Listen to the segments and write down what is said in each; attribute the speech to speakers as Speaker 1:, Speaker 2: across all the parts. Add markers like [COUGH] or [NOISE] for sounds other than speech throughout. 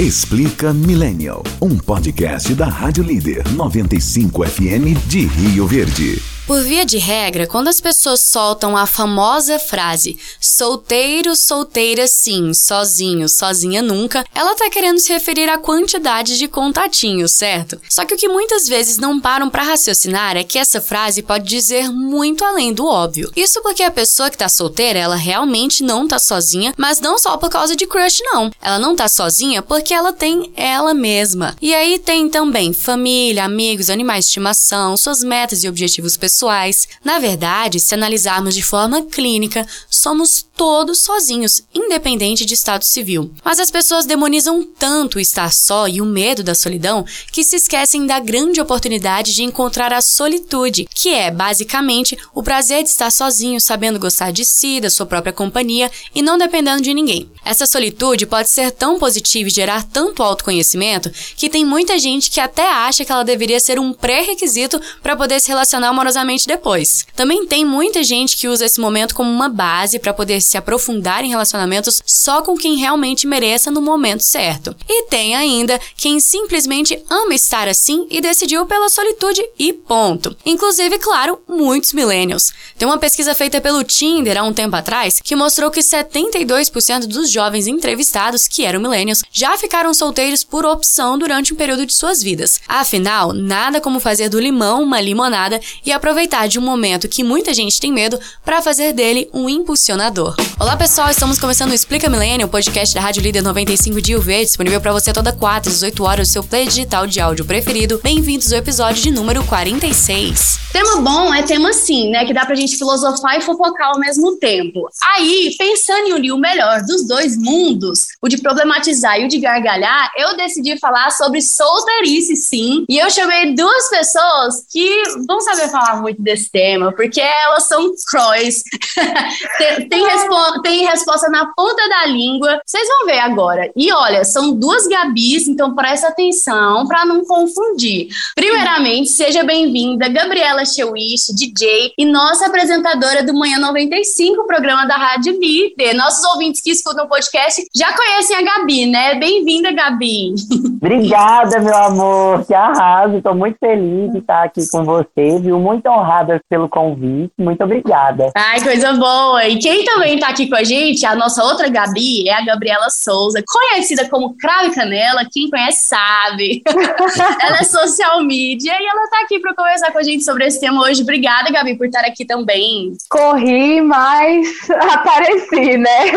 Speaker 1: Explica Millennial, um podcast da Rádio Líder 95 FM de Rio Verde.
Speaker 2: Por via de regra, quando as pessoas soltam a famosa frase solteiro, solteira sim, sozinho, sozinha nunca, ela tá querendo se referir à quantidade de contatinhos, certo? Só que o que muitas vezes não param para raciocinar é que essa frase pode dizer muito além do óbvio. Isso porque a pessoa que tá solteira, ela realmente não tá sozinha, mas não só por causa de crush não. Ela não tá sozinha porque ela tem ela mesma. E aí tem também família, amigos, animais de estimação, suas metas e objetivos pessoais pessoais. Na verdade, se analisarmos de forma clínica, somos todos sozinhos, independente de estado civil. Mas as pessoas demonizam tanto o estar só e o medo da solidão que se esquecem da grande oportunidade de encontrar a solitude, que é basicamente o prazer de estar sozinho, sabendo gostar de si, da sua própria companhia e não dependendo de ninguém. Essa solitude pode ser tão positiva e gerar tanto autoconhecimento que tem muita gente que até acha que ela deveria ser um pré-requisito para poder se relacionar amorosamente depois. Também tem muita gente que usa esse momento como uma base para poder se aprofundar em relacionamentos só com quem realmente mereça no momento certo. E tem ainda quem simplesmente ama estar assim e decidiu pela solitude e ponto. Inclusive, claro, muitos millennials. Tem uma pesquisa feita pelo Tinder há um tempo atrás que mostrou que 72% dos jovens entrevistados que eram millennials já ficaram solteiros por opção durante um período de suas vidas. Afinal, nada como fazer do limão uma limonada e aproveitar de um momento que muita gente tem medo para fazer dele um impulsionador. Olá pessoal, estamos começando o Explica Millennium, podcast da Rádio Líder 95 de UV, disponível para você toda quarta às 18 horas, o seu play digital de áudio preferido. Bem-vindos ao episódio de número 46.
Speaker 3: Tema bom é tema sim, né, que dá pra gente filosofar e fofocar ao mesmo tempo. Aí, pensando em unir o melhor dos dois mundos, o de problematizar e o de gargalhar, eu decidi falar sobre solteirice sim, e eu chamei duas pessoas que vão saber falar muito desse tema, porque elas são crois. [LAUGHS] tem, tem, respo tem, resposta na ponta da língua. Vocês vão ver agora. E olha, são duas Gabis, então presta atenção para não confundir. Primeiramente, seja bem-vinda, Gabriela Chewish, DJ e nossa apresentadora do Manhã 95, programa da Rádio Líder. Nossos ouvintes que escutam o podcast já conhecem a Gabi, né? Bem-vinda, Gabi. [LAUGHS]
Speaker 4: Obrigada, meu amor. Que arraso. Estou muito feliz de estar aqui com você, viu? Muito honrada pelo convite. Muito obrigada.
Speaker 3: Ai, coisa boa. E quem também tá aqui com a gente, a nossa outra Gabi, é a Gabriela Souza, conhecida como Cravo e Canela. Quem conhece sabe. [LAUGHS] ela é social media e ela tá aqui para conversar com a gente sobre esse tema hoje. Obrigada, Gabi, por estar aqui também.
Speaker 5: Corri, mas [LAUGHS] apareci, né?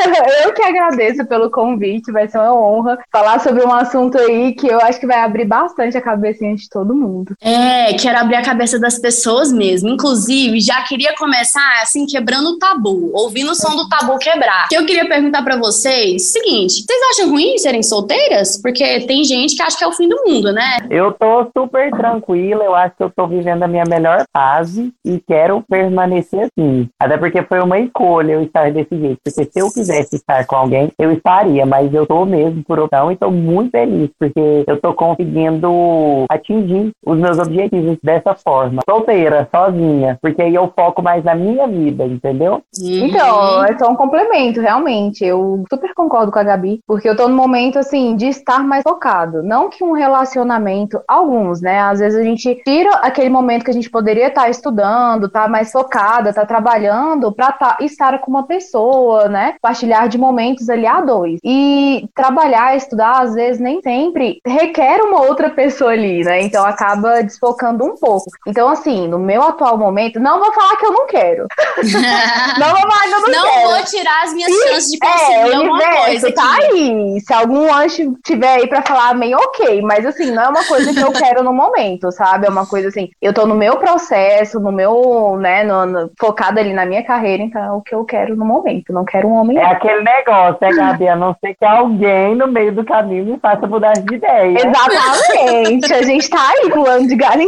Speaker 5: Eu que agradeço pelo convite. Vai ser uma honra falar sobre um assunto aí que eu acho que vai abrir bastante a cabecinha de todo mundo.
Speaker 3: É, quero abrir a cabeça das pessoas mesmo. Inclusive, já queria começar assim, quebrando o tabu, ouvindo o som do tabu quebrar. Que eu queria perguntar para vocês: seguinte, vocês acham ruim serem solteiras? Porque tem gente que acha que é o fim do mundo, né?
Speaker 4: Eu tô super tranquila, eu acho que eu tô vivendo a minha melhor fase e quero permanecer assim. Até porque foi uma escolha eu estar desse jeito. Porque se eu quisesse estar com alguém, eu estaria, mas eu tô mesmo por opção e tô muito feliz, porque eu tô conseguindo atingir os meus objetivos dessa forma. Solteira, sozinha, porque aí eu foco mais na minha vida, entendeu?
Speaker 5: Uhum. Então, é só um complemento, realmente. Eu super concordo com a Gabi, porque eu tô no momento, assim, de estar mais focado. Não que um relacionamento, alguns, né? Às vezes a gente tira aquele momento que a gente poderia estar estudando, estar tá mais focada, estar tá trabalhando, pra tá, estar com uma pessoa, né? Partilhar de momentos ali a dois. E trabalhar, estudar, às vezes nem sempre requer uma outra pessoa ali, né? Então acaba desfocando um pouco. Então, assim, no meu atual momento, não vou falar que eu não quero. [LAUGHS]
Speaker 3: não vou falar que eu não, não quero. Vou tirar as minhas e, chances de conseguir é, alguma coisa.
Speaker 5: Tá aí. Se algum anjo tiver aí pra falar amém, ok. Mas assim, não é uma coisa que eu quero no momento, sabe? É uma coisa assim, eu tô no meu processo, no meu, né, no, no, focada ali na minha carreira, então é o que eu quero no momento. Não quero um homem.
Speaker 4: É aquele negócio, é, Gabi? A não ser que alguém no meio do caminho me faça mudar de ideia.
Speaker 5: Exatamente. a gente tá aí voando de galho em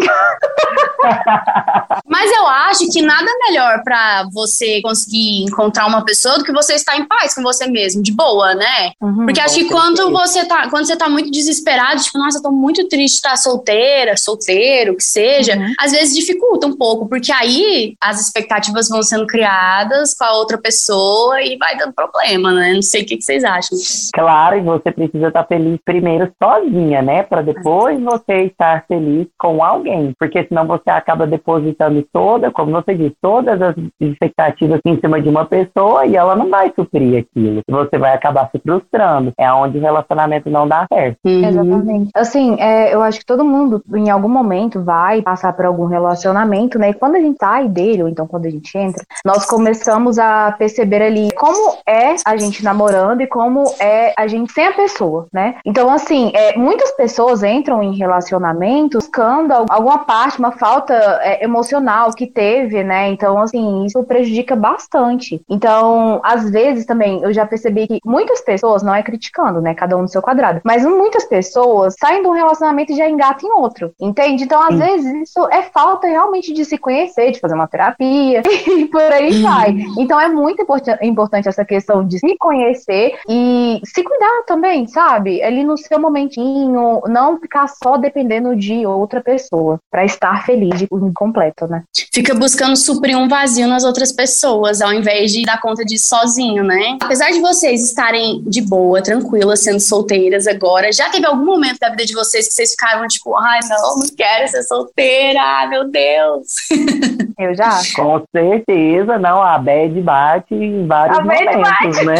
Speaker 3: Mas eu acho que nada melhor para você conseguir encontrar uma pessoa do que você estar em paz com você mesmo, de boa, né?
Speaker 5: Uhum.
Speaker 3: Porque acho que quando você tá, quando você tá muito desesperado, tipo, nossa, eu tô muito triste de estar solteira, solteiro, que seja,
Speaker 5: Uhum.
Speaker 3: às vezes dificulta um pouco, porque aí as expectativas vão sendo criadas com a outra pessoa e vai dando problema, né? Não sei o que, que vocês acham.
Speaker 4: Claro, e você precisa estar feliz primeiro sozinha, né? Para depois você estar feliz com alguém. Porque senão você acaba depositando toda, como você disse, todas as expectativas em cima de uma pessoa e ela não vai suprir aquilo. Você vai acabar se frustrando. É onde o relacionamento não dá certo.
Speaker 3: Uhum.
Speaker 5: Exatamente. Assim, é, eu acho que todo mundo, em algum momento, vai passar por algum relacionamento, né? E quando a gente sai dele, ou então quando a gente entra, nós começamos a perceber ali como é a gente namorando e como é a gente sem a pessoa, né? Então, assim, é, muitas pessoas entram em relacionamentos buscando al- alguma parte, uma falta é, emocional que teve, né? Então, assim, isso prejudica bastante. Então, às vezes também, eu já percebi que muitas pessoas, não é criticando, né? Cada um no seu quadrado, mas muitas pessoas saem de um relacionamento e já engatam em outro, entende? Então, às
Speaker 4: Sim.
Speaker 5: vezes, isso é falta realmente de se conhecer, de fazer uma terapia [LAUGHS] e por aí vai. Então, é muito importan- importante essa questão de se conhecer e se cuidar também, sabe? Ali no seu momentinho, não ficar só dependendo de outra pessoa pra estar feliz de completo, né?
Speaker 3: Fica buscando suprir um vazio nas outras pessoas, ao invés de dar conta disso sozinho, né? Apesar de vocês estarem de boa, tranquilas, sendo solteiras agora, já teve algum momento da vida de vocês que vocês ficaram tipo, ai, não, não quero ser solteira, ai, meu Deus. [LAUGHS]
Speaker 5: Eu já.
Speaker 4: Com certeza, não, a bad bate em vários momentos, né?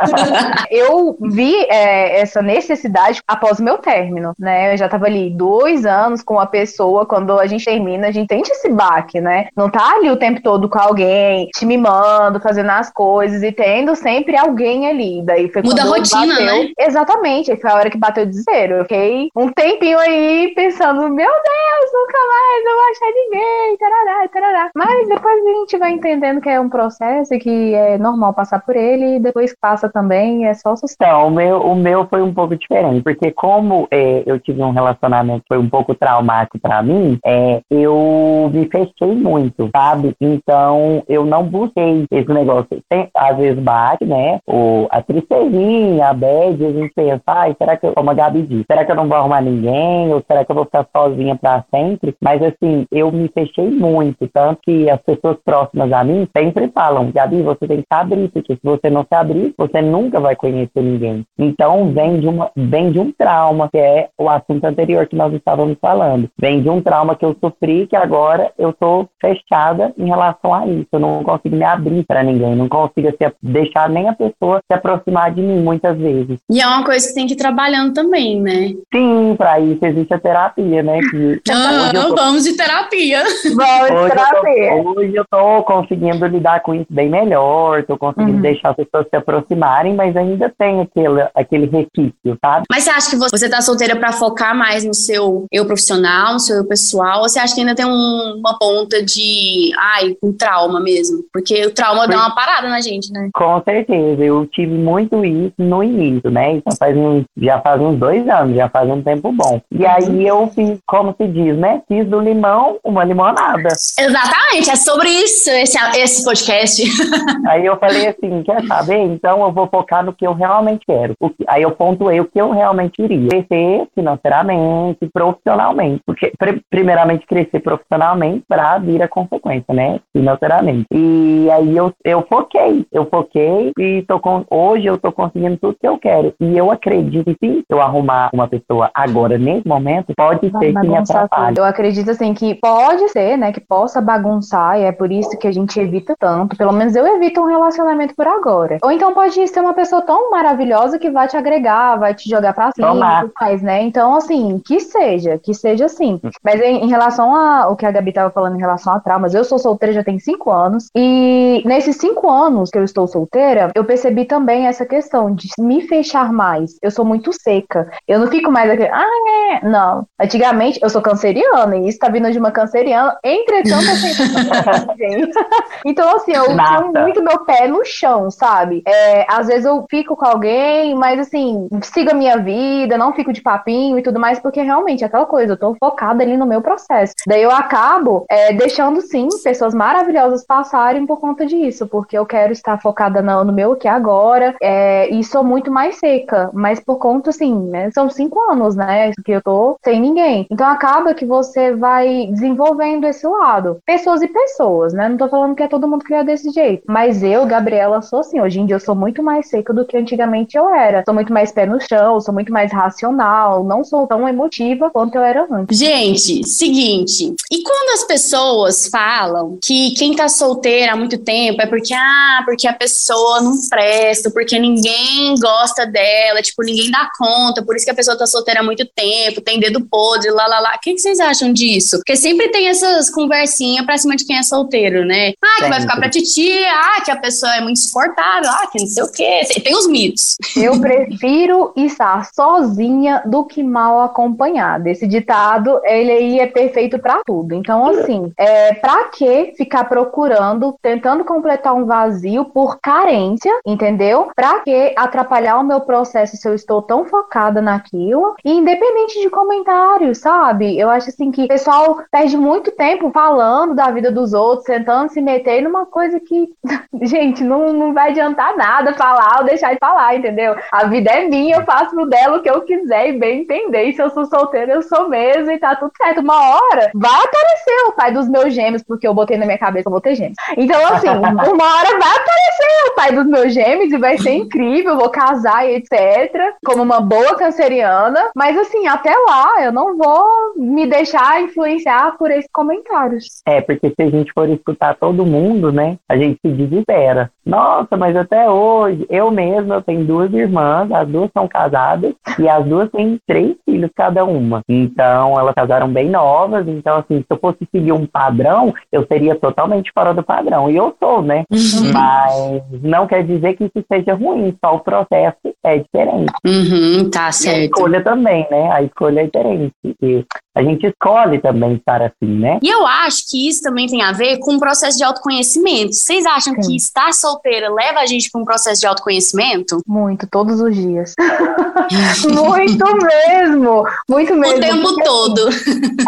Speaker 4: [LAUGHS]
Speaker 5: Eu vi é, essa necessidade após o meu término, né? Eu já tava ali dois anos com a pessoa, quando a gente termina, a gente tem esse baque, né? Não tá ali o tempo todo com alguém, te mimando, fazendo as coisas e tendo sempre alguém ali. Daí foi
Speaker 3: Muda a rotina,
Speaker 5: bateu-
Speaker 3: né?
Speaker 5: Exatamente, aí foi a hora que bateu o desespero. Eu fiquei um tempinho aí pensando, meu Deus, nunca mais eu vou achar ninguém, tarará, tarará. Mas depois a gente vai entendendo que é um processo e que é normal passar por ele, e depois que passa também, é só sucesso.
Speaker 4: Então, o meu, o meu foi um pouco diferente, porque como é, eu tive um relacionamento que foi um pouco traumático pra mim, é, eu me fechei muito, sabe? Então, eu não busquei esse negócio. Tem, às vezes bate, né? O, a tristezinha, a bad, a gente pensa, ai, será que eu, como a Gabi disse, será que eu não vou arrumar ninguém? Ou será que eu vou ficar sozinha pra sempre? Mas assim, eu me fechei muito, tanto que as pessoas próximas a mim sempre falam, Gabi, você tem que se abrir, porque se você não se abrir, você nunca vai conhecer ninguém. Então vem de, uma, vem de um trauma, que é o assunto anterior que nós estávamos falando. Vem de um trauma que eu sofri, que agora eu tô fechada em relação a isso. Eu não consigo me abrir para ninguém, não consigo se, deixar nem a pessoa se aproximar de mim muitas vezes.
Speaker 3: E é uma coisa que tem que ir trabalhando também, né?
Speaker 4: Sim, para isso existe a terapia, né? Que [LAUGHS]
Speaker 3: Ah,
Speaker 4: tô-
Speaker 3: vamos de terapia.
Speaker 5: Vamos
Speaker 4: Hoje
Speaker 5: trazer.
Speaker 4: eu, tô, hoje eu tô conseguindo lidar com isso bem melhor, tô conseguindo
Speaker 5: Uhum.
Speaker 4: deixar as pessoas se aproximarem, mas ainda tem aquele, aquele resquício, sabe?
Speaker 3: Mas você acha que você tá solteira pra focar mais no seu eu profissional, no seu eu pessoal? Ou você acha que ainda tem um- uma ponta de, ai, um trauma mesmo? Porque o trauma dá uma parada na gente, né?
Speaker 4: Com certeza, eu tive muito isso no início, né? Isso faz uns, já faz uns dois anos, já faz um tempo bom. E aí eu fiz, como se diz, né? Fiz do limão uma limonada.
Speaker 3: Exatamente, é sobre isso esse, esse podcast. [LAUGHS]
Speaker 4: Aí eu falei assim, quer saber? Então eu vou focar no que eu realmente quero. O que- aí eu pontuei o que eu realmente queria. Crescer financeiramente, profissionalmente. Porque, pri- primeiramente, crescer profissionalmente para vir a consequência, né? Financeiramente. E aí eu, eu foquei. Eu foquei e tô com, hoje eu tô conseguindo tudo que eu quero. E eu acredito que se eu arrumar uma pessoa agora, nesse momento, pode
Speaker 5: Vai
Speaker 4: ser que me atrapalhe.
Speaker 5: Eu acredito assim que pode ser, né, que possa bagunçar e é por isso que a gente evita tanto. Pelo menos eu evito um relacionamento por agora. Ou então pode ser uma pessoa tão maravilhosa que vai te agregar, vai te jogar pra cima,
Speaker 4: Tomar.
Speaker 5: tudo mais, né? Então assim, que seja, que seja assim. Mas em, em relação ao que a Gabi tava falando em relação a traumas, eu sou solteira já tem cinco anos e nesses cinco anos que eu estou solteira, eu percebi também essa questão de me fechar mais. Eu sou muito seca. Eu não fico mais aquele, ah, é. Não. Antigamente, eu sou canceriana, e isso tá vindo de uma canceriana, entretanto, assim, [LAUGHS] então, assim, eu tenho muito meu pé no chão, sabe? É, às vezes eu fico com alguém, mas assim, sigo a minha vida, não fico de papinho e tudo mais, porque realmente é aquela coisa, eu tô focada ali no meu processo. Daí eu acabo é, deixando, sim, pessoas maravilhosas passarem por conta disso, porque eu quero estar focada no, no meu que agora, é, e sou muito mais seca, mas por conta, assim, né, são cinco anos, né, que eu tô sem ninguém. Então acaba que você vai desenvolvendo esse lado. Pessoas e pessoas, né, não tô falando que é todo mundo que é desse jeito, mas eu, Gabriela, sou assim, hoje em dia eu sou muito mais seca do que antigamente eu era. Sou muito mais pé no chão, sou muito mais racional, não sou tão emotiva quanto eu era antes.
Speaker 3: Gente, seguinte, e quando as pessoas falam que quem tá solteira há muito tempo é porque, ah, porque a pessoa não presta, porque ninguém gosta dela, tipo, ninguém dá conta, por isso que a pessoa tá solteira há muito tempo, tem dedo podre, lá, lá, lá. O que, que vocês acham disso? Porque sempre tem essas conversinhas pra cima de quem é solteiro, né? Ah, que sempre. vai ficar pra titia, ah, que a pessoa é muito insuportável, ah, que não sei o quê. Tem os mitos.
Speaker 5: Eu prefiro estar sozinha do que mal acompanhada. Esse ditado, ele aí é perfeito para tudo. Então, assim, é, pra que ficar procurando, tentando completar um vazio por carência, entendeu? Pra que atrapalhar o meu processo se eu estou tão focada naquilo? E independente de comentários, sabe? Eu acho assim que o pessoal perde muito tempo falando da vida dos outros, tentando se meter numa coisa que, [LAUGHS] gente, não, não vai adiantar nada falar ou deixar de falar, entendeu? A vida é minha, eu faço no dela o que eu quiser e bem entender. E se eu sou solteira, eu sou mesmo e tá tudo certo. Uma hora vai aparecer o pai dos meus gêmeos, porque eu botei na minha cabeça que eu vou ter gêmeos. Então, assim, [LAUGHS] uma hora vai aparecer pai dos meus gêmeos e vai ser [CLEARS THROAT] incrível, vou casar e etc. Como uma boa canceriana. Mas, assim, até lá, eu não vou me deixar influenciar por esses comentários.
Speaker 4: É, porque se a gente for escutar todo mundo, né, a gente se desespera. Nossa, mas até hoje, eu mesma, eu tenho duas irmãs, as duas são casadas, e as duas têm três filhos cada uma. Então, elas casaram bem novas, então, assim, se eu fosse seguir um padrão, eu seria totalmente fora do padrão. E eu sou, né? Uhum. Mas não quer dizer que isso seja ruim, só o processo é diferente.
Speaker 3: Uhum, tá certo.
Speaker 4: E a escolha também, né? A escolha é diferente. E a gente escolhe também estar assim, né?
Speaker 3: E eu acho que isso também tem a ver com o processo de autoconhecimento. Vocês acham Sim. que estar solteira leva a gente para um processo de autoconhecimento?
Speaker 5: Muito, todos os dias. [LAUGHS] muito mesmo, muito mesmo.
Speaker 3: O tempo porque, assim, todo.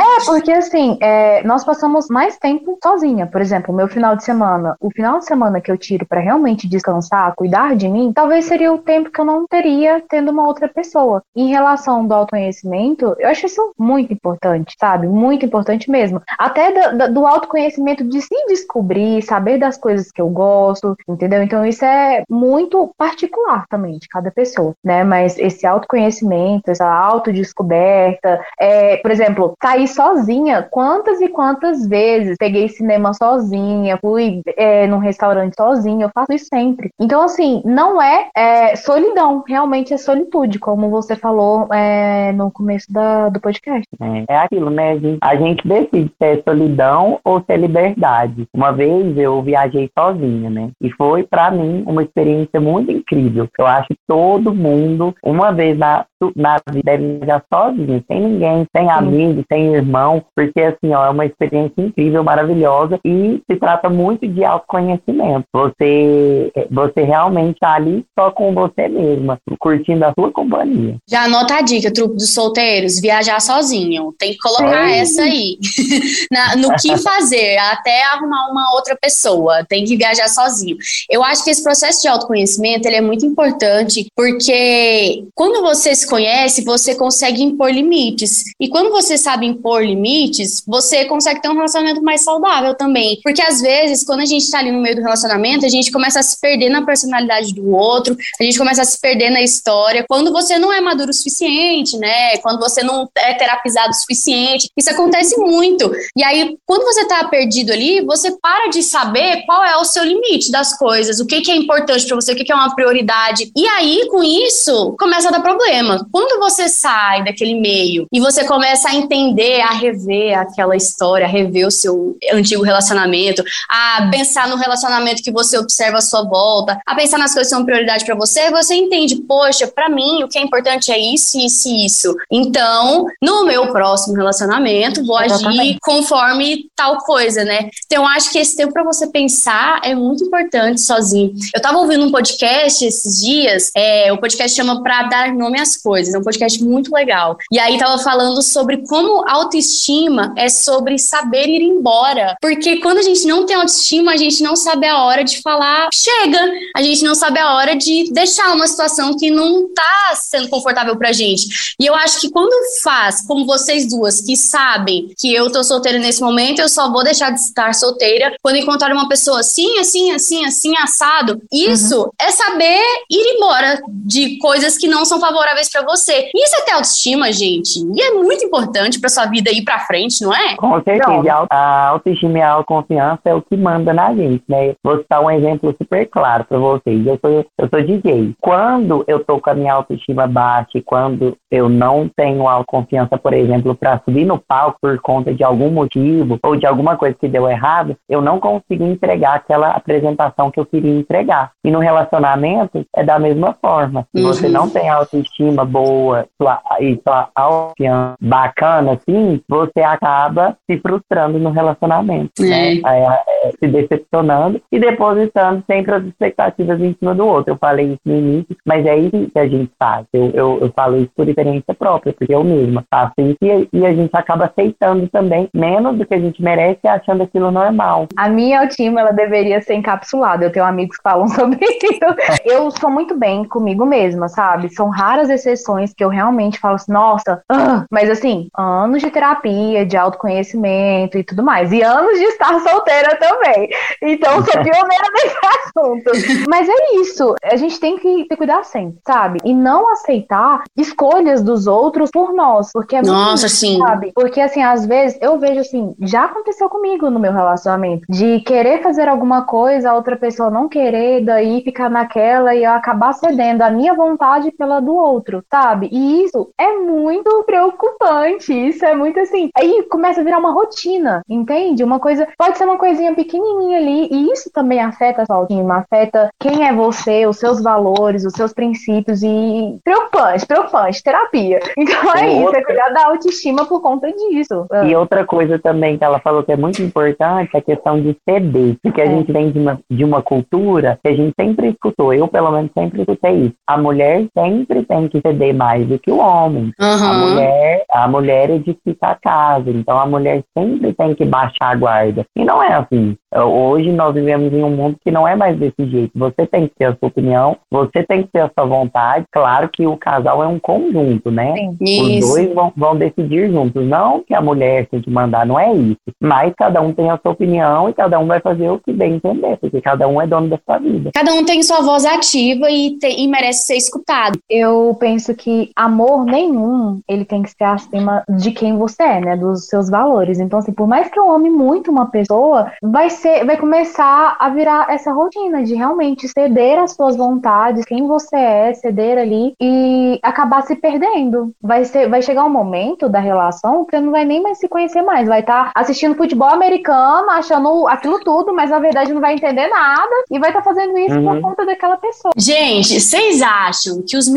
Speaker 5: é, porque assim, é, nós passamos mais tempo sozinha. Por exemplo, o meu final de semana, o final de semana que eu tiro para realmente descansar, cuidar de mim, talvez seria o tempo que eu não teria tendo uma outra pessoa. Em relação do autoconhecimento, eu acho isso muito importante importante, sabe? Muito importante mesmo. Até do, do autoconhecimento de se descobrir, saber das coisas que eu gosto, entendeu? Então isso é muito particular também de cada pessoa, né? Mas esse autoconhecimento, essa autodescoberta, é, por exemplo, sair sozinha, quantas e quantas vezes peguei cinema sozinha, fui é, num restaurante sozinha, eu faço isso sempre. Então, assim, não é, é solidão, realmente é solitude, como você falou é, no começo da, do podcast.
Speaker 4: É, é aquilo, né? A gente, a gente decide se é solidão ou se é liberdade. Uma vez eu viajei sozinha, né? E foi, para mim, uma experiência muito incrível. Eu acho que todo mundo, uma vez na, na vida, deve viajar sozinho, sem ninguém, sem amigo, sem irmão, porque, assim, ó, é uma experiência incrível, maravilhosa e se trata muito de autoconhecimento. Você, você realmente tá ali só com você mesma, curtindo a sua companhia.
Speaker 3: Já anota a dica, trupe dos solteiros, viajar sozinho tem que colocar Sim. essa aí. [LAUGHS] Na, no que [LAUGHS] fazer, até arrumar uma outra pessoa. Tem que viajar sozinho. Eu acho que esse processo de autoconhecimento ele é muito importante porque quando você se conhece, você consegue impor limites. E quando você sabe impor limites, você consegue ter um relacionamento mais saudável também. Porque às vezes, quando a gente tá ali no meio do relacionamento, a gente começa a se perder na personalidade do outro, a gente começa a se perder na história. Quando você não é maduro o suficiente, né? Quando você não é terapizado suficiente. Isso acontece muito. E aí, quando você tá perdido ali, você para de saber qual é o seu limite das coisas, o que, que é importante para você, o que, que é uma prioridade. E aí, com isso, começa a dar problema. Quando você sai daquele meio e você começa a entender, a rever aquela história, a rever o seu antigo relacionamento, a pensar no relacionamento que você observa à sua volta, a pensar nas coisas que são prioridade para você, você entende, poxa, para mim o que é importante é isso, isso e isso. Então, no meu próximo relacionamento, vou agir conforme tal coisa, né? Então, acho que esse tempo para você pensar é muito importante sozinho. Eu tava ouvindo um podcast esses dias, é, o podcast chama Pra Dar Nome às coisas, é um podcast muito legal. E aí tava falando sobre como autoestima é sobre saber ir embora. Porque quando a gente não tem autoestima, a gente não sabe a hora de falar chega. A gente não sabe a hora de deixar uma situação que não tá sendo confortável pra gente. E eu acho que quando faz, como vocês duas, que sabem que eu tô solteira nesse momento, eu só vou deixar de estar solteira quando encontrar uma pessoa assim, assim, assim, assim, assado. Isso uhum. é saber ir embora de coisas que não são favoráveis para você. Isso é ter autoestima, gente. E é muito importante para sua vida ir para frente, não é?
Speaker 4: Com certeza. A autoestima e a autoconfiança é o que manda na gente, né? Vou citar um exemplo super claro para vocês. Eu sou, eu sou DJ. Quando eu tô com a minha autoestima baixa, quando eu não tenho autoconfiança, por exemplo, para subir no palco por conta de algum motivo ou de alguma coisa que deu errado, eu não consigo entregar aquela apresentação que eu queria entregar. E no relacionamento é da mesma forma. Se uhum. você não tem autoestima boa sua, e sua autoconfiança bacana, assim, você acaba se frustrando no relacionamento. É. Né? É, se decepcionando e depositando sempre as expectativas em cima do outro. Eu falei isso no início, mas é isso que a gente faz. Eu, eu, eu falo isso por experiência própria, porque eu mesma faço isso e, e a gente acaba aceitando também menos do que a gente merece achando aquilo normal.
Speaker 5: A minha autoestima, ela deveria ser encapsulada. Eu tenho amigos que falam [LAUGHS] sobre isso. Eu sou muito bem comigo mesma, sabe? São raras exceções que eu realmente falo assim, nossa, mas assim, anos de terapia, de autoconhecimento e tudo mais. E anos de estar [LAUGHS] solteira também. Então, sou [LAUGHS] pioneira nesse assunto. Mas é isso. A gente tem que ter cuidado sempre, sabe? E não aceitar escolhas dos outros por nós. Porque é
Speaker 3: muito Nossa, sim.
Speaker 5: Sabe? Porque, assim, às vezes eu vejo assim, já aconteceu comigo no meu relacionamento, de querer fazer alguma coisa, a outra pessoa não querer, daí ficar naquela e eu acabar cedendo a minha vontade pela do outro, sabe? E isso é muito preocupante. Isso é muito assim. Aí começa a virar uma rotina, entende? Uma coisa. Pode ser uma coisinha pequenininha ali, e isso também afeta a sua autoestima, afeta quem é você, os seus valores, os seus princípios e preocupante, preocupante, terapia. [LAUGHS] Então é isso, é cuidar da autoestima por conta disso.
Speaker 4: E outra coisa também que ela falou que é muito importante é a questão de ceder, porque a é. gente vem de uma, de uma cultura que a gente sempre escutou, eu pelo menos sempre escutei isso. A mulher sempre tem que ceder mais do que o homem. Uhum. A mulher, a mulher edifica a casa, então a mulher sempre tem que baixar a guarda. E não é assim. Hoje nós vivemos em um mundo que não é mais desse jeito. Você tem que ter a sua opinião, você tem que ter a sua vontade. Claro que o casal é um conjunto, né? Sim. Os dois vão, vão decidir juntos. Não que a mulher tem que mandar, não é isso. Mas cada um tem a sua opinião e cada um vai fazer o que bem entender, porque cada um é dono da sua vida.
Speaker 3: Cada um tem sua voz ativa e, te, e merece ser escutado.
Speaker 5: Eu penso que amor nenhum, ele tem que ser acima de quem você é, né? Dos seus valores. Então, assim, por mais que eu ame muito uma pessoa, vai ser, vai começar a virar essa rotina de realmente ceder às suas vontades, quem você é, ceder ali e acabar se perdendo. Vai ser, vai chegar um momento da relação que você não vai nem mais se conhecer mais, vai estar tá assistindo futebol americano, achando aquilo tudo, mas na verdade não vai entender nada e vai estar tá fazendo isso uhum. por conta daquela pessoa.
Speaker 3: Gente, vocês acham que os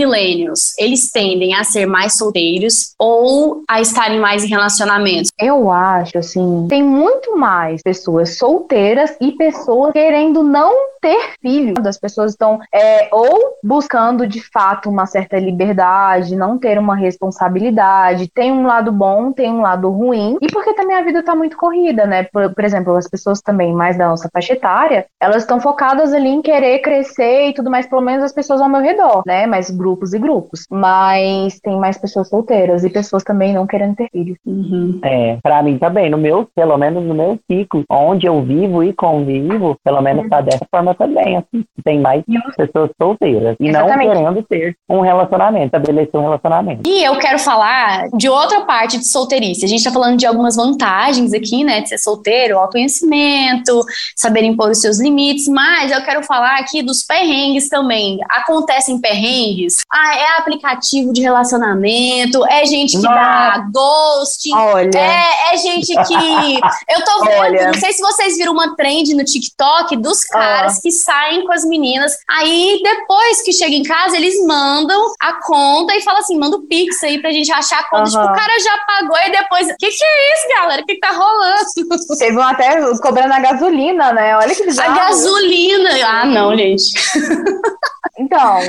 Speaker 3: eles tendem a ser mais solteiros ou a estarem mais em relacionamentos?
Speaker 5: Eu acho, assim, tem muito mais pessoas solteiras e pessoas querendo não ter filho. As pessoas estão é, ou buscando de fato uma certa liberdade, não ter uma responsabilidade. Tem um lado bom, tem um lado ruim. E porque também a vida tá muito corrida, né? Por, por exemplo, as pessoas também mais da nossa faixa etária, elas estão focadas ali em querer crescer e tudo mais, pelo menos as pessoas ao meu redor, né? Mais grupos e grupos. Mas tem mais pessoas solteiras e pessoas também não querendo ter filhos.
Speaker 4: Uhum. É, pra mim também, no meu, pelo menos no meu ciclo, onde eu vivo e convivo, pelo menos tá dessa forma também, assim, tem mais pessoas solteiras e Exatamente. não querendo ter um relacionamento, estabelecer um relacionamento.
Speaker 3: E eu quero falar de outra parte de solteirice. A gente tá falando de algumas vantagens aqui, né, de ser solteiro, autoconhecimento, saber impor os seus limites, mas eu quero falar aqui dos perrengues também. Acontecem perrengues? Ah, é aplicativo de relacionamento, é gente que Nossa. dá ghosting, Olha. É, é gente que [LAUGHS] eu tô vendo, Olha. não sei se vocês viram uma trend no TikTok dos caras ah. que saem com as meninas. Aí, depois que chega em casa, eles mandam a conta e falam assim: manda o Pix aí pra gente achar a conta. Uhum. Tipo, o cara já pagou e depois. O que, que é isso, galera? O que, que tá rolando? [LAUGHS]
Speaker 5: Teve um até cobrando a gasolina, né? Olha que bizarro.
Speaker 3: A gasolina. Ah, não, gente.
Speaker 5: Então,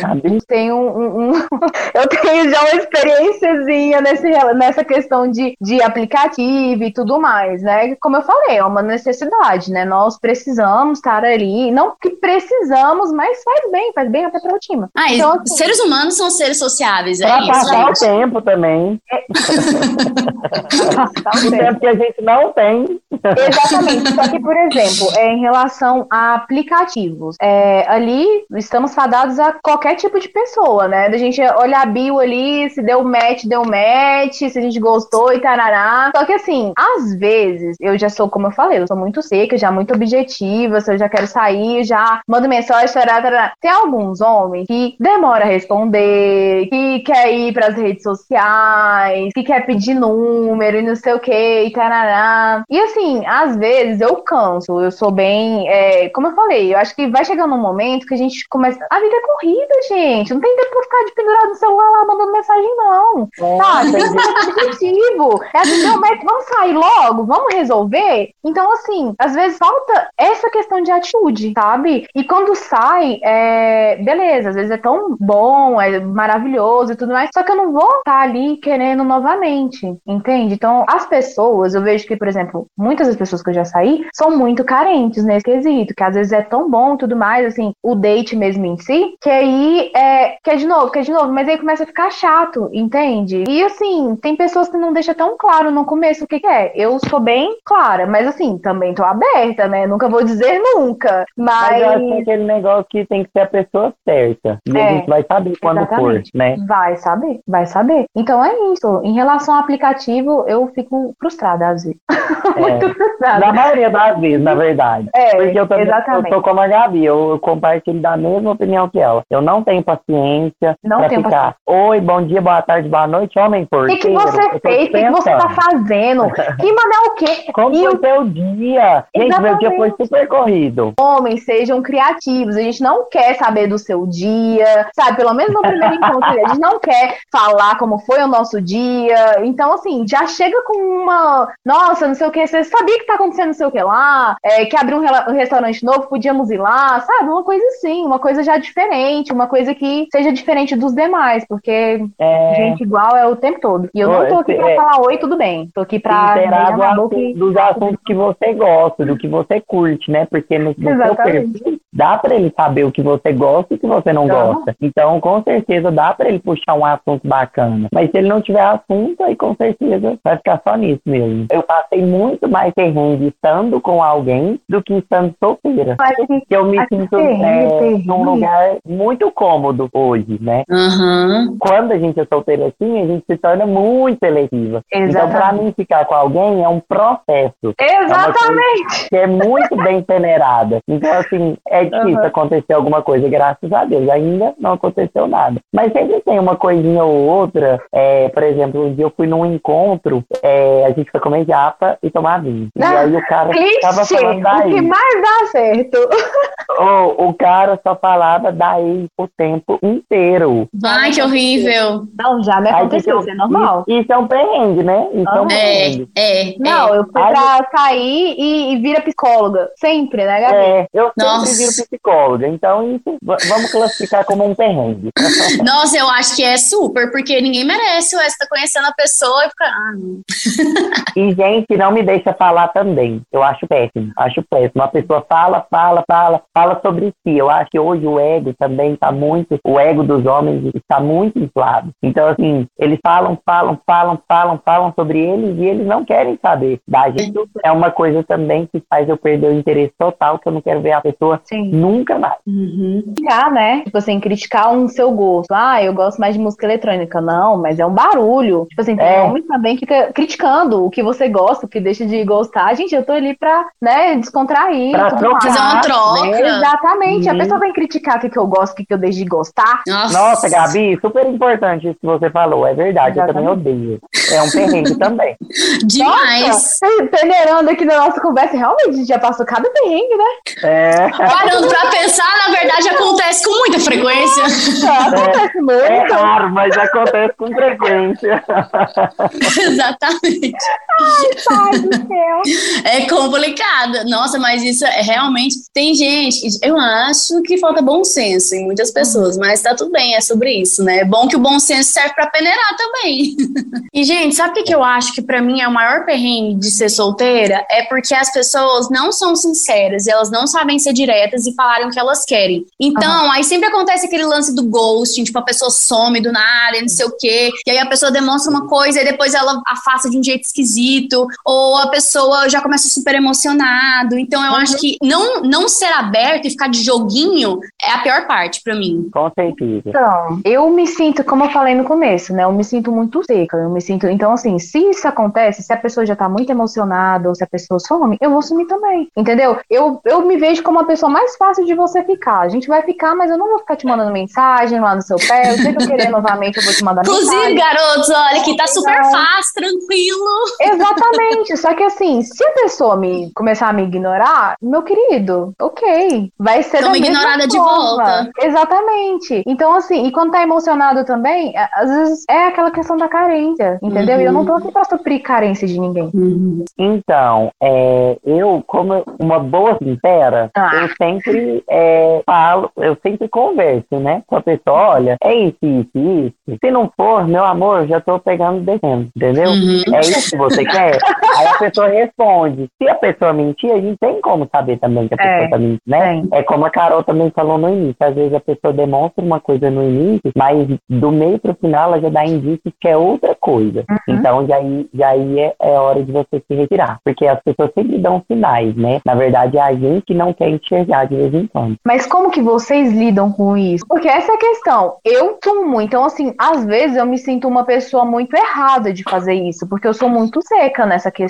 Speaker 5: tem um, um, [LAUGHS] eu tenho já uma experiênciazinha nesse, nessa questão de, de aplicativo e tudo mais, né? Como eu falei, é uma necessidade, né? Nós precisamos estar ali, não que precisamos, mas faz bem, faz bem até pra time.
Speaker 3: Ah, então, assim, seres humanos são seres sociáveis, é
Speaker 4: pra
Speaker 3: isso,
Speaker 4: passar
Speaker 3: gente.
Speaker 4: o tempo também.
Speaker 5: É. [LAUGHS]
Speaker 4: o tempo que a gente não tem.
Speaker 5: Exatamente. Só que, por exemplo, é, em relação a aplicativos, é, ali estamos fadados a qualquer tipo de pessoa, né? Da gente olhar a bio ali, se deu match, deu match, se a gente gostou e tarará. Só que assim, às vezes, eu já sou, como eu falei, eu sou muito seca, já muito objetiva, se eu já quero sair, já mando mensagem, tarará, tarará. Tem alguns homens que demora a responder, que quer ir pras redes sociais, que quer pedir número e não sei o que, e tarará. E assim, às vezes eu canso, eu sou bem, é, como eu falei, eu acho que vai chegando um momento que a gente começa. A vida é corrida, gente. Não tem tempo pra ficar de pendurado no celular lá mandando mensagem, não. Tá, tem que ser objetivo. É assim, não, mas vamos sair logo, vamos resolver. Então, assim, às vezes falta essa questão de atitude, sabe? E quando sai, é... beleza, às vezes é tão bom, é maravilhoso e tudo mais, só que eu não vou estar ali querendo novamente, entende? Então, as pessoas, eu vejo que, por exemplo, muitas das pessoas que eu já saí são muito carentes nesse quesito, que às vezes é tão bom e tudo mais, assim, o date mesmo em si, que aí é, quer de novo, quer de novo, mas aí começa a ficar chato, entende? E assim, tem pessoas que não deixam tão claro no começo o que, que é. Eu sou bem clara, mas assim, também tô aberta, né? Nunca vou dizer [LAUGHS] nunca. Mas,
Speaker 4: Mas eu acho que é aquele negócio que tem que ser a pessoa certa. E
Speaker 5: É,
Speaker 4: a gente vai saber quando
Speaker 5: exatamente.
Speaker 4: for, né?
Speaker 5: vai saber, vai saber. Então é isso. Em relação ao aplicativo, eu fico frustrada às vezes. [LAUGHS] Muito frustrada.
Speaker 4: Na maioria das vezes, na verdade.
Speaker 5: É,
Speaker 4: Porque eu também eu
Speaker 5: exatamente.
Speaker 4: tô como a Gabi, eu, eu compartilho da mesma opinião que ela. Eu não tenho paciência
Speaker 5: Não
Speaker 4: pra
Speaker 5: tenho
Speaker 4: ficar. Oi, bom dia, boa tarde, boa noite, homem
Speaker 5: O
Speaker 4: porteiro.
Speaker 5: que, que você fez? O que, que você tá fazendo? [LAUGHS] Que mandar o quê?
Speaker 4: Como
Speaker 5: E
Speaker 4: foi
Speaker 5: o
Speaker 4: seu dia? Gente, meu dia foi
Speaker 5: Exatamente.
Speaker 4: super corrido.
Speaker 5: homens sejam criativos. A gente não quer saber do seu dia, sabe? Pelo menos no primeiro encontro, a gente não quer falar como foi o nosso dia. Então, assim, já chega com uma. Nossa, não sei o que, você sabia que tá acontecendo não sei o que lá, é, que abriu um, um restaurante novo, podíamos ir lá, sabe? Uma coisa assim, uma coisa já diferente, uma coisa que seja diferente dos demais, porque
Speaker 4: É,
Speaker 5: gente igual é o tempo todo. E eu não tô aqui pra
Speaker 4: é.
Speaker 5: falar oi, tudo bem. Tô aqui pra beijar na boca e-
Speaker 4: dos assuntos que você gosta, do que você curte, né? Porque no, no seu perfil dá pra ele saber o que você gosta e o que você não gosta. Então, com certeza, dá pra ele puxar um assunto bacana. Mas se ele não tiver assunto, aí com certeza vai ficar só nisso mesmo. Eu passei muito mais perrengue estando com alguém do que estando solteira.
Speaker 5: Mas, assim,
Speaker 4: Porque eu me sinto é, num lugar muito cômodo hoje, né?
Speaker 3: Aham.
Speaker 4: Quando a gente é solteira assim, a gente se torna muito seletiva. Então, pra
Speaker 5: Exatamente.
Speaker 4: mim, ficar com alguém é um processo
Speaker 5: Exatamente.
Speaker 4: que é muito bem peneirada. Então, assim, é difícil
Speaker 5: Aham.
Speaker 4: acontecer alguma coisa, graças a Deus. Ainda não aconteceu nada. Mas sempre tem uma coisinha ou outra. É, por exemplo, um dia eu fui num encontro, é, a gente foi comer japa e tomar vinho. E
Speaker 5: Ah,
Speaker 4: aí o cara tava falando
Speaker 5: o que mais dá certo. [LAUGHS]
Speaker 4: O, o cara só falava daí o tempo inteiro.
Speaker 3: Ai, que horrível.
Speaker 5: Não, já me
Speaker 4: Aí,
Speaker 5: aconteceu, isso é normal.
Speaker 4: Isso, é um perrengue, né? Isso é um perrengue.
Speaker 3: É, é.
Speaker 5: Não,
Speaker 3: é.
Speaker 5: eu fui
Speaker 4: Aí-
Speaker 5: pra sair e, e vira psicóloga. Sempre, né, Gabi?
Speaker 4: É, eu sempre
Speaker 3: Nossa.
Speaker 4: viro psicóloga, então isso va- vamos classificar como um perrengue. [LAUGHS]
Speaker 3: Nossa, eu acho que é super, porque ninguém merece. Você tá conhecendo a pessoa e fica. Ah, não. [LAUGHS]
Speaker 4: E gente não me deixa falar também. Eu acho péssimo, acho péssimo. A pessoa fala, fala, fala, fala sobre si. Eu acho que hoje o ego também está muito, o ego dos homens está muito inflado. Então, assim, eles falam, falam, falam, falam, falam sobre eles e eles não querem saber da gente. É uma coisa também que faz eu perder o interesse total, que eu não quero ver a pessoa
Speaker 5: Sim.
Speaker 4: nunca mais.
Speaker 3: Uhum.
Speaker 5: Criticar, né? Tipo assim, criticar um seu gosto. Ah, eu gosto mais de música eletrônica. Não, mas é um barulho. Tipo assim, tem
Speaker 4: É.
Speaker 5: homem também que fica criticando o que você gosta, o que deixa de gostar. Gente, eu tô ali pra, né, descontrair.
Speaker 4: Pra
Speaker 5: tudo
Speaker 4: trocar.
Speaker 5: mais.
Speaker 3: Fazer uma troca.
Speaker 4: né?
Speaker 5: Exatamente. A
Speaker 4: Uhum.
Speaker 5: pessoa vem criticar o que, que eu gosto, o que, que eu deixo de gostar.
Speaker 3: Nossa.
Speaker 4: Nossa, Gabi, super importante isso que você falou, é verdade, Exatamente. eu também odeio. É um perrengue também. [LAUGHS]
Speaker 3: Demais.
Speaker 5: peneirando aqui na nossa conversa, realmente a gente já passou cada perrengue, né?
Speaker 4: É.
Speaker 3: Parando pra pensar, na verdade acontece com muita frequência.
Speaker 5: acontece é, muito.
Speaker 4: É raro, mas acontece com frequência. [LAUGHS]
Speaker 3: Exatamente.
Speaker 5: Ai, pai do céu.
Speaker 3: É complicado. Nossa, mas isso é realmente. Tem gente, eu acho que falta bom senso em muitas pessoas, mas tá tudo bem, é sobre isso, né? É bom que o bom senso serve pra peneirar também. [LAUGHS] E, gente, sabe o que eu acho que para mim é o maior perrengue de ser solteira? É porque as pessoas não são sinceras, elas não sabem ser diretas e falaram o que elas querem. Então, uhum. aí sempre acontece aquele lance do ghosting, tipo, a pessoa some do nada, não sei o quê, e aí a pessoa demonstra uma coisa e depois ela afasta de um jeito esquisito, ou a pessoa já começa super emocionado. Então, eu uhum. acho que não, não ser aberto e ficar de joguinho é a pior parte para mim.
Speaker 4: Com certeza.
Speaker 5: Então, eu me sinto, como eu falei no começo, né? Eu me sinto muito seca, eu me sinto. Então, assim, se isso acontece, se a pessoa já tá muito emocionada, ou se a pessoa some, eu vou sumir também. Entendeu? Eu, eu me vejo como a pessoa mais fácil de você ficar. A gente vai ficar, mas eu não vou ficar te mandando mensagem lá no seu pé. Eu sei que eu querer [LAUGHS] novamente, eu vou te mandar
Speaker 3: Inclusive,
Speaker 5: mensagem.
Speaker 3: Inclusive, garotos, olha, que tá super fácil, tranquilo.
Speaker 5: Exatamente. Só que assim, se a pessoa me começar a me ignorar, meu querido, ok. Vai ser
Speaker 3: Então, ignorada de volta.
Speaker 5: Exatamente. Então, assim, e quando tá emocionado também, às vezes é aquela questão da carência, entendeu? Uhum. E eu não tô aqui pra suprir carência de ninguém.
Speaker 4: Uhum. Então, é, eu, como uma boa sincera, ah. eu sempre é, falo, eu sempre converso, né? Com a pessoa, olha, é isso, isso, isso. Se não for, meu amor, já tô pegando descendo, entendeu? Uhum. É isso que você quer? Aí a pessoa responde. Se a pessoa mentir, a gente tem como saber também que a pessoa é, tá mentindo, né? É como a Carol também falou no início. Às vezes a pessoa demonstra uma coisa no início, mas do meio pro final ela já dá indícios que é outra coisa. Uhum. Então já aí, já aí é, é hora de você se retirar. Porque as pessoas sempre dão sinais, né? Na verdade, é a gente que não quer enxergar de vez em quando.
Speaker 5: Mas como que vocês lidam com isso? Porque essa é a questão. Eu sumo, então assim, às vezes eu me sinto uma pessoa muito errada de fazer isso, porque eu sou muito seca nessa questão,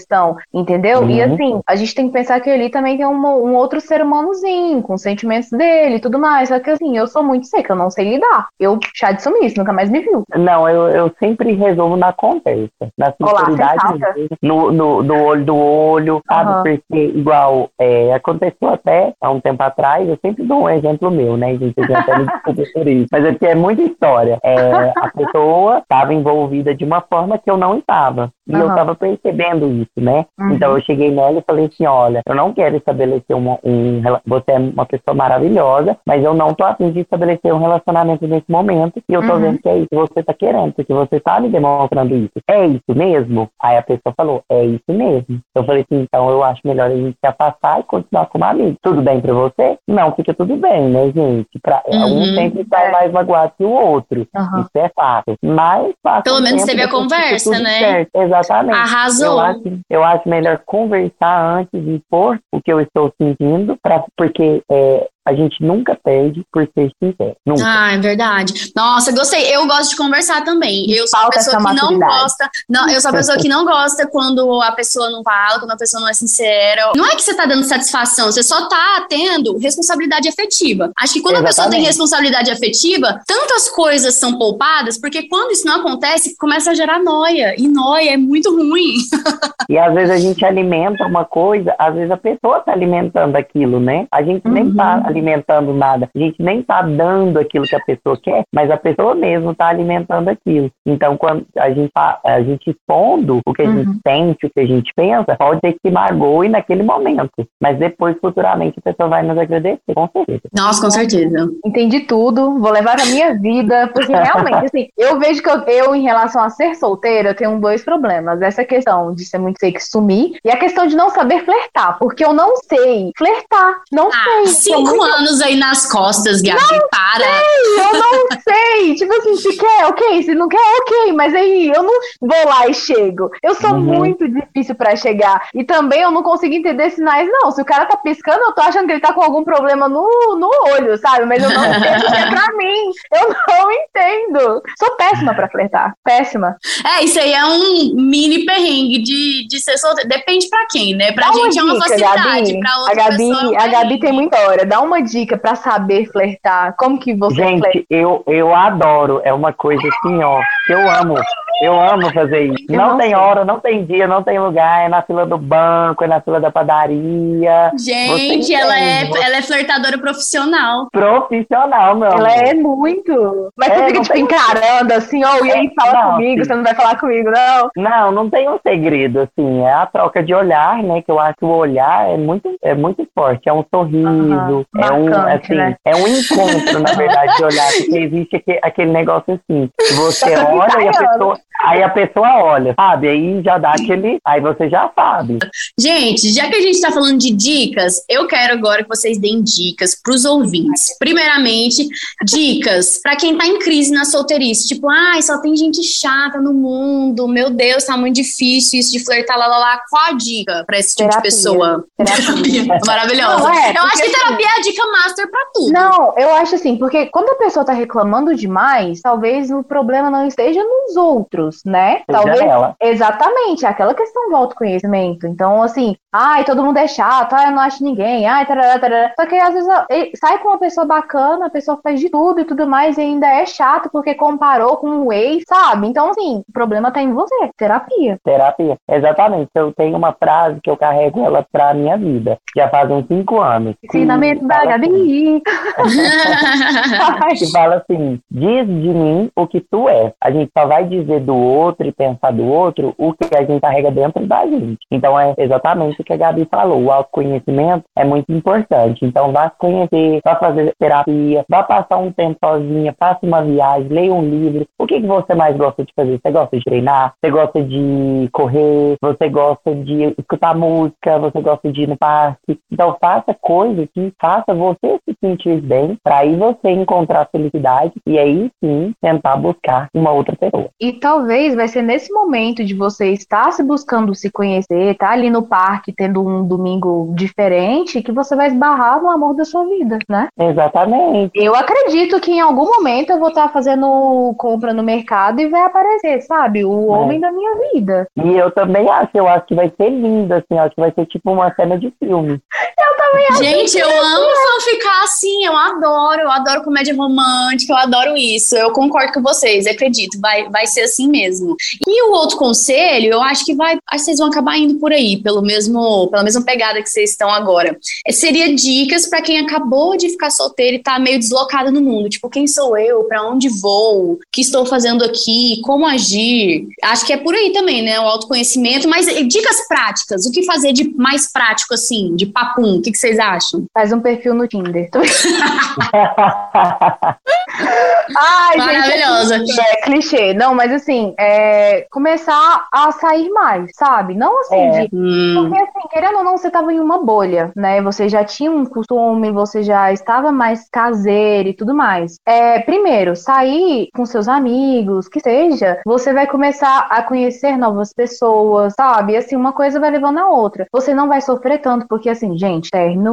Speaker 5: entendeu? Uhum. E assim, a gente tem que pensar que ali também tem um, um outro ser humanozinho, com sentimentos dele e tudo mais. Só que assim, eu sou muito seca, eu não sei lidar. Eu chá de sumiço, nunca mais me viu.
Speaker 4: Não, eu, eu sempre resolvo na conversa. Na sinceridade, Olá, no, no, no olho do olho, sabe? Uhum. Porque, igual, é, aconteceu até há um tempo atrás, eu sempre dou um exemplo meu, né, gente? Eu até me desculpa por isso. Mas é porque é muita história. É, a pessoa estava envolvida de uma forma que eu não estava. E uhum. eu estava percebendo isso, né? Uhum. Então eu cheguei nela e falei assim: olha, eu não quero estabelecer uma, um. Você é uma pessoa maravilhosa, mas eu não tô afim de estabelecer um relacionamento nesse momento. E eu tô uhum. vendo que é isso que você tá querendo, porque você tá me demonstrando isso. É isso mesmo? Aí a pessoa falou: é isso mesmo. Eu falei assim: então eu acho melhor a gente se afastar e continuar como amigo. Tudo bem pra você? Não, fica tudo bem, né, gente? Pra, um uhum. sempre sai é. mais magoado que o outro. Isso é fácil. Mas
Speaker 3: Pelo menos teve a conversa, né?
Speaker 4: Certo. Exatamente.
Speaker 3: Arrasou.
Speaker 4: Eu acho, eu acho melhor conversar antes de expor o que eu estou sentindo, pra, porque é, a gente nunca perde por ser sincero. Nunca.
Speaker 3: Ah, é verdade. Nossa, gostei. Eu gosto de conversar também. Eu sou a pessoa que não gosta. Não, eu sou a pessoa que não gosta quando a pessoa não fala, quando a pessoa não é sincera. Não é que você tá dando satisfação, você só tá tendo responsabilidade afetiva. Acho que quando Exatamente. a pessoa tem responsabilidade afetiva, tantas coisas são poupadas, porque quando isso não acontece, começa a gerar noia. E noia é muito ruim. [LAUGHS]
Speaker 4: e às vezes a gente alimenta uma coisa, às vezes a pessoa tá alimentando aquilo, né? A gente uhum. nem tá alimentando alimentando nada. A gente nem está dando aquilo que a pessoa quer, mas a pessoa mesmo está alimentando aquilo. Então, quando a gente, tá, a gente expondo o que a uhum. gente sente, o que a gente pensa, pode ser que se magoe naquele momento. Mas depois, futuramente, a pessoa vai nos agradecer, com certeza.
Speaker 3: Nossa, com certeza.
Speaker 5: Entendi tudo, vou levar a minha vida, porque realmente, assim, eu vejo que eu, eu, em relação a ser solteira, eu tenho dois problemas. Essa questão de ser muito que sumir e a questão de não saber flertar, porque eu não sei flertar, não
Speaker 3: ah,
Speaker 5: sei.
Speaker 3: Cinco anos aí nas costas, Gabi,
Speaker 5: não
Speaker 3: para.
Speaker 5: Sei, eu não sei. [LAUGHS] tipo assim, se quer, ok. Se não quer, ok. Mas aí eu não vou lá e chego. Eu sou uhum. muito difícil para chegar. E também eu não consigo entender sinais, não. Se o cara tá piscando, eu tô achando que ele tá com algum problema no, no olho, sabe? Mas eu não [LAUGHS] entendo que é pra mim. Eu não entendo. Sou péssima para flertar. Péssima.
Speaker 3: É, isso aí é um mini perrengue de, de ser solteira. Depende pra quem, né? Pra
Speaker 5: Dá
Speaker 3: gente é uma
Speaker 5: dica,
Speaker 3: facilidade,
Speaker 5: Gabi.
Speaker 3: pra outra
Speaker 5: a Gabi,
Speaker 3: pessoa.
Speaker 5: a Gabi tem muita hora. Dá uma dica pra saber flertar. Como que você flerta?
Speaker 4: Gente, eu, eu adoro. É uma coisa assim, ó, que eu amo. Eu amo fazer isso.
Speaker 5: Eu
Speaker 4: não,
Speaker 5: não
Speaker 4: tem
Speaker 5: sei.
Speaker 4: hora, não tem dia, não tem lugar. É na fila do banco, é na fila da padaria.
Speaker 3: Gente, ela é, ela é flertadora profissional.
Speaker 4: Profissional, meu
Speaker 5: Ela
Speaker 4: amor.
Speaker 5: é muito. Mas
Speaker 4: É,
Speaker 5: você fica, tipo, encarando assim, ó, e aí fala
Speaker 4: Não,
Speaker 5: comigo,
Speaker 4: sim.
Speaker 5: você não vai falar comigo, não.
Speaker 4: Não, não tem um segredo, assim. É a troca de olhar, né? Que eu acho que o olhar é muito, é muito forte. É um sorriso,
Speaker 5: Aham,
Speaker 4: é um, assim,
Speaker 5: né?
Speaker 4: é um encontro, na verdade, de olhar. Porque [LAUGHS] existe aque- aquele negócio assim. Você olha e a pessoa. Aí a pessoa olha, sabe? Aí já dá aquele. Aí você já sabe.
Speaker 3: Gente, já que a gente tá falando de dicas, eu quero agora que vocês deem dicas pros ouvintes. Primeiramente, dicas pra quem tá em crise na solteirice. Tipo, ai, só tem gente chata no mundo. Meu Deus, tá muito difícil isso de flertar, lá, lá, lá. Qual a dica pra esse tipo de
Speaker 5: Terapia.
Speaker 3: pessoa?
Speaker 5: Terapia. [LAUGHS]
Speaker 3: Maravilhosa.
Speaker 5: Não, é,
Speaker 3: eu acho que terapia é a dica master pra tudo.
Speaker 5: Não, eu acho assim, porque quando a pessoa tá reclamando demais, talvez o problema não esteja nos outros, né?
Speaker 4: Seja
Speaker 5: Talvez.
Speaker 4: ela.
Speaker 5: Exatamente, é aquela questão do autoconhecimento. Então, assim, ai, todo mundo é chato, ai, eu não acho ninguém, ai, tarará, tarará. Só que às vezes sai com uma pessoa bacana, a pessoa faz de tudo e tudo mais, e ainda é chato porque comparou com o ex, sabe? Então, assim, o problema tá em você, terapia.
Speaker 4: Terapia. Exatamente. Eu tenho uma frase que eu carrego ela pra minha vida. Já faz uns cinco anos.
Speaker 5: Ensinamento da
Speaker 4: fala assim-
Speaker 5: Gabi. [LAUGHS]
Speaker 4: que fala assim: diz de mim o que tu és. A gente só vai dizer do outro e pensar do outro o que a gente carrega dentro da gente. Então é exatamente o que a Gabi falou. O autoconhecimento é muito importante. Então vá se conhecer, vá fazer terapia, vá passar um tempo sozinha, faça uma viagem, leia um livro. O que, que você mais gosta de fazer? Você gosta de treinar? Você gosta de correr? Você gosta de escutar música? Você gosta de ir no parque? Então faça coisas que faça você se sentir bem para aí você encontrar felicidade e aí sim tentar buscar uma outra pessoa.
Speaker 5: E vai ser nesse momento de você estar se buscando se conhecer, tá ali no parque tendo um domingo diferente, que você vai esbarrar no amor da sua vida, né?
Speaker 4: Exatamente.
Speaker 5: Eu acredito que em algum momento eu vou estar fazendo compra no mercado e vai aparecer, sabe? O homem da minha vida.
Speaker 4: E eu também acho, eu acho que vai ser lindo, assim, eu acho que vai ser tipo uma cena de filme.
Speaker 3: Gente, eu amo fanficar assim, eu adoro, eu adoro comédia romântica, eu adoro isso. Eu concordo com vocês, acredito, vai, vai ser assim mesmo. E o outro conselho, eu acho que vai, acho que vocês vão acabar indo por aí, pelo mesmo, pela mesma pegada que vocês estão agora. É, seria dicas pra quem acabou de ficar solteiro e tá meio deslocado no mundo, tipo, quem sou eu, Pra onde vou, o que estou fazendo aqui, como agir. Acho que é por aí também, né, o autoconhecimento, mas dicas práticas, o que fazer de mais prático assim, de papum, o que, que vocês acham?
Speaker 5: Faz um perfil no Tinder. [LAUGHS] Ai,
Speaker 3: Maravilhosa.
Speaker 5: gente, é clichê. Não, mas assim, é, começar a sair mais, sabe? Não assim
Speaker 4: É.
Speaker 5: de
Speaker 3: Hum,
Speaker 5: Porque, assim, querendo ou não, você estava em uma bolha, né? Você já tinha um costume, você já estava mais caseiro e tudo mais. É, primeiro, sair com seus amigos, que seja, você vai começar a conhecer novas pessoas, sabe? E, assim, uma coisa vai levando a outra. Você não vai sofrer tanto, porque, assim, gente,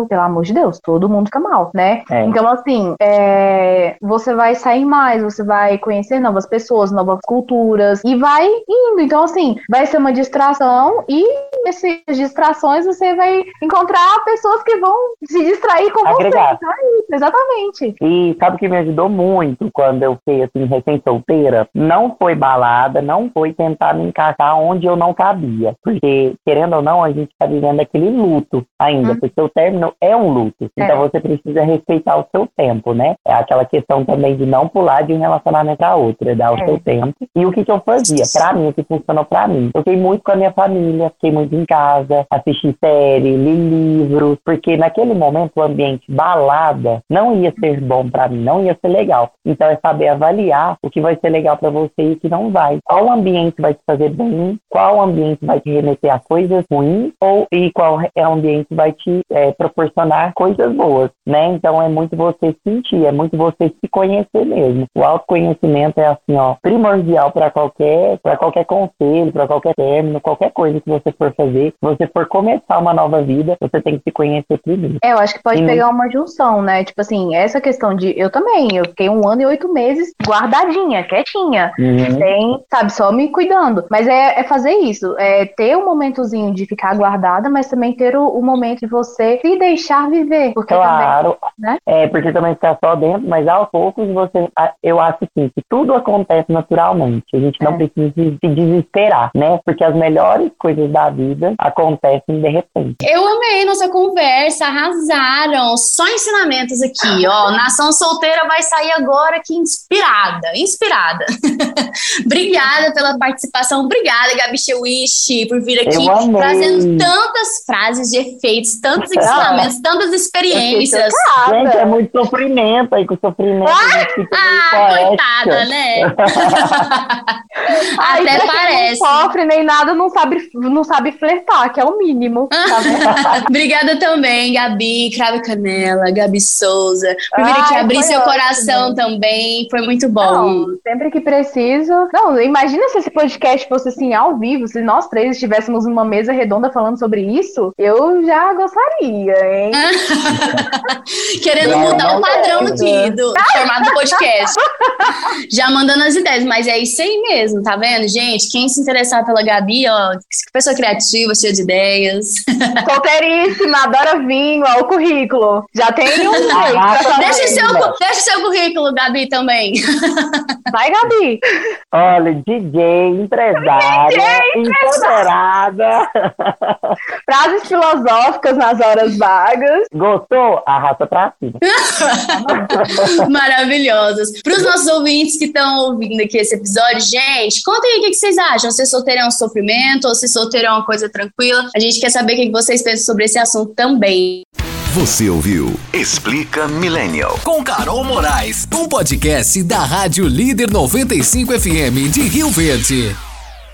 Speaker 5: pelo amor de Deus, todo mundo fica mal, né?
Speaker 4: É.
Speaker 5: Então, assim, é, você vai sair mais, você vai conhecer novas pessoas, novas culturas e vai indo. Então, assim, vai ser uma distração e nessas distrações você vai encontrar pessoas que vão se distrair com
Speaker 4: Agregar.
Speaker 5: você. Então é isso, exatamente.
Speaker 4: E sabe o que me ajudou muito quando eu fui assim, recém-solteira? Não foi balada, não foi tentar me encaixar onde eu não cabia. Porque, querendo ou não, a gente tá vivendo aquele luto ainda,
Speaker 5: Hum.
Speaker 4: porque o término é um luto.
Speaker 5: É.
Speaker 4: Então você precisa respeitar o seu tempo, né? É aquela questão também de não pular de um relacionamento a outro, é dar o
Speaker 5: É.
Speaker 4: seu tempo. E o que, que eu fazia? Pra mim, o que funcionou pra mim? Eu fiquei muito com a minha família, fiquei muito em casa, assisti série, li livros, porque naquele momento o ambiente balada não ia ser bom pra mim, não ia ser legal. Então é saber avaliar o que vai ser legal pra você e o que não vai. Qual ambiente vai te fazer bem, qual ambiente vai te remeter a coisas ruins ou e qual é o ambiente vai te é, proporcionar coisas boas, né? Então é muito você sentir, é muito você se conhecer mesmo. O autoconhecimento é assim, ó, primordial para qualquer, para qualquer conselho, para qualquer término, qualquer coisa que você for fazer, se você for começar uma nova vida, você tem que se conhecer primeiro.
Speaker 5: É, eu acho que pode e pegar uma junção, né? Tipo assim, essa questão de eu também, eu fiquei um ano e oito meses guardadinha, quietinha, uhum. sem, sabe, só me cuidando. Mas é, é fazer isso, é ter um momentozinho de ficar guardada, mas também ter o, o momento de você se deixar viver. Porque
Speaker 4: claro,
Speaker 5: também, né?
Speaker 4: é, porque também ficar só dentro, mas aos poucos você, eu acho assim, que tudo acontece naturalmente. A gente não é. precisa se desesperar, né? Porque as melhores coisas da vida acontecem de repente.
Speaker 3: Eu amei nossa conversa, arrasaram. Só ensinamentos aqui, ó. [LAUGHS] Nação solteira vai sair agora aqui inspirada, inspirada. [LAUGHS] Obrigada pela participação. Obrigada, Gabi Chewish, por vir aqui trazendo tantas frases de efeitos, tantos [LAUGHS] ensinamentos, tantas experiências.
Speaker 4: Gente, é muito sofrimento aí com sofrimento.
Speaker 3: Ah, ah coitada, né? [LAUGHS] Até parece.
Speaker 5: Não sofre nem nada, não sabe, não sabe flertar, que é o mínimo. [LAUGHS]
Speaker 3: Tá Obrigada também, Gabi, Cravo Canela, Gabi Souza, por vir aqui abrir seu ótimo. coração também. Foi muito bom.
Speaker 5: Não, sempre que preciso. Não, imagina se esse podcast fosse assim ao vivo, se nós três estivéssemos numa mesa redonda falando sobre isso, eu já gostaria, hein? [LAUGHS]
Speaker 3: Querendo mudar o padrão aqui do formato do podcast. já mandando as ideias, mas é isso aí mesmo, tá vendo, gente? Quem se interessar pela Gabi, ó, pessoa criativa, cheia de ideias. [LAUGHS]
Speaker 5: Solteiríssima, adora vinho, ó, o currículo. Já tem um
Speaker 3: ah, deixa, seu, deixa seu currículo, Gabi, também. [LAUGHS]
Speaker 5: Vai, Gabi.
Speaker 4: Olha, DJ, empresária, empoderada.
Speaker 5: Frases filosóficas nas horas vagas.
Speaker 4: Gostou? Arrasta pra cima. [LAUGHS]
Speaker 3: Maravilhosas. Para os nossos ouvintes que estão ouvindo aqui esse episódio, gente, contem aí o que vocês acham. Se solteiro é um sofrimento ou se solteiro é uma coisa tranquila. A gente quer saber o que vocês pensam sobre esse assunto também.
Speaker 1: Você ouviu Explica Millennial.
Speaker 6: Com Carol Moraes, um podcast da Rádio Líder 95 FM de Rio Verde.